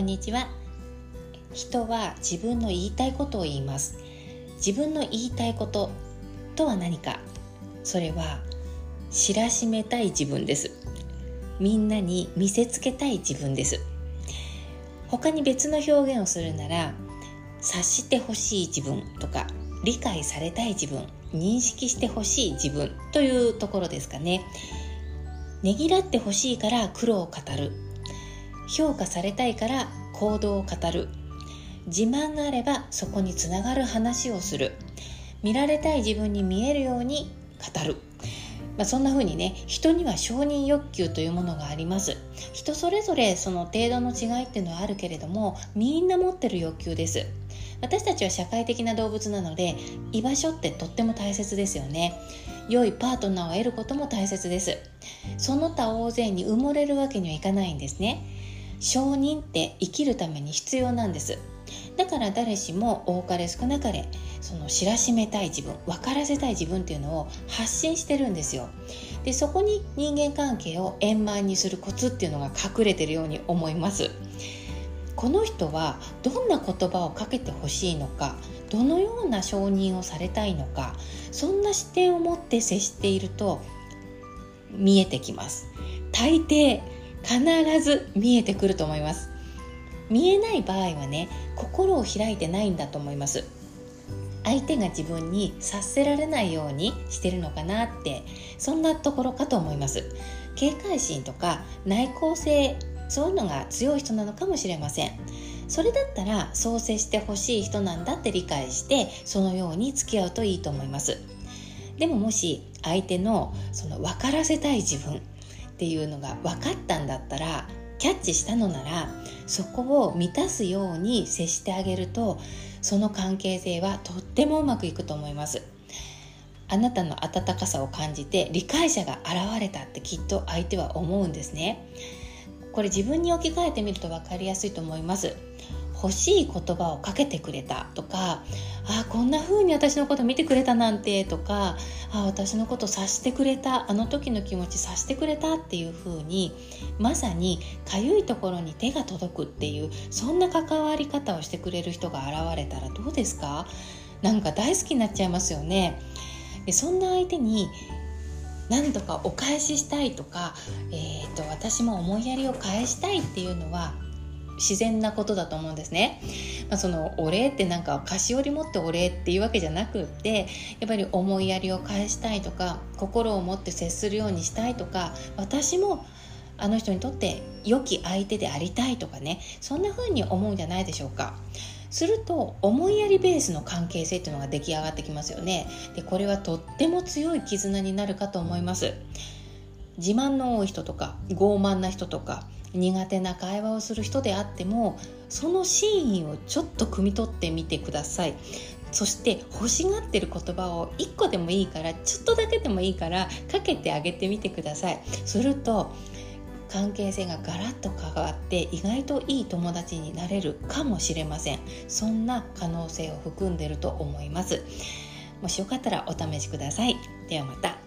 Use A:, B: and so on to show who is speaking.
A: んにちは。人は自分の言いたいことを言います。自分の言いたいこととは何か。それは知らしめたい自分です。みんなに見せつけたい自分です。他に別の表現をするなら察してほしい自分とか理解されたい自分認識してほしい自分というところですかね。ねぎらってほしいから苦労を語る。評価されたいから行動を語る。自慢があればそこにつながる話をする。見られたい自分に見えるように語る、まあ、そんな風にね人には承認欲求というものがあります。人それぞれその程度の違いっていうのはあるけれどもみんな持ってる欲求です。私たちは社会的な動物なので居場所ってとっても大切ですよね。良いパートナーを得ることも大切です。その他大勢に埋もれるわけにはいかないんですね。承認って生きるために必要なんです。だから誰しも多かれ少なかれその知らしめたい自分分からせたい自分っていうのを発信してるんですよ。でそこに人間関係を円満にするコツっていうのが隠れてるように思います。この人はどんな言葉をかけてほしいのかどのような承認をされたいのかそんな視点を持って接していると見えてきます。大抵必ず見えてくると思います。見えない場合はね心を開いてないんだと思います。相手が自分に察せられないようにしてるのかなってそんなところかと思います。警戒心とか内向性そういうのが強い人なのかもしれません。それだったらそう接してほしい人なんだって理解してそのように付き合うといいと思います。でももし相手のその分からせたい自分っていうのが分かったんだったらキャッチしたのならそこを満たすように接してあげるとその関係性はとってもうまくいくと思います。あなたの温かさを感じて理解者が現れたってきっと相手は思うんですね。これ自分に置き換えてみると分かりやすいと思います。欲しい言葉をかけてくれた。とかあこんな風に私のこと見てくれたなんて。とかあ私のこと察してくれた。あの時の気持ち察してくれたっていう風にまさにかゆいところに手が届くっていうそんな関わり方をしてくれる人が現れたらどうですか？なんか大好きになっちゃいますよね。でそんな相手に何とかお返ししたいとか、えーと私も思いやりを返したいっていうのは自然なことだと思うんですね。まあ、そのお礼ってなんか菓子折り持ってお礼っていうわけじゃなくってやっぱり思いやりを返したいとか心を持って接するようにしたいとか私もあの人にとって良き相手でありたいとかねそんな風に思うんじゃないでしょうか。すると思いやりベースの関係性っていうのが出来上がってきますよね。でこれはとっても強い絆になるかと思います。自慢の多い人とか傲慢な人とか苦手な会話をする人であってもその真意をちょっと汲み取ってみてください。そして欲しがってる言葉を1個でもいいからちょっとだけでもいいからかけてあげてみてください。すると関係性がガラッと変わって意外といい友達になれるかもしれません。そんな可能性を含んでると思います。もしよかったらお試しください。ではまた。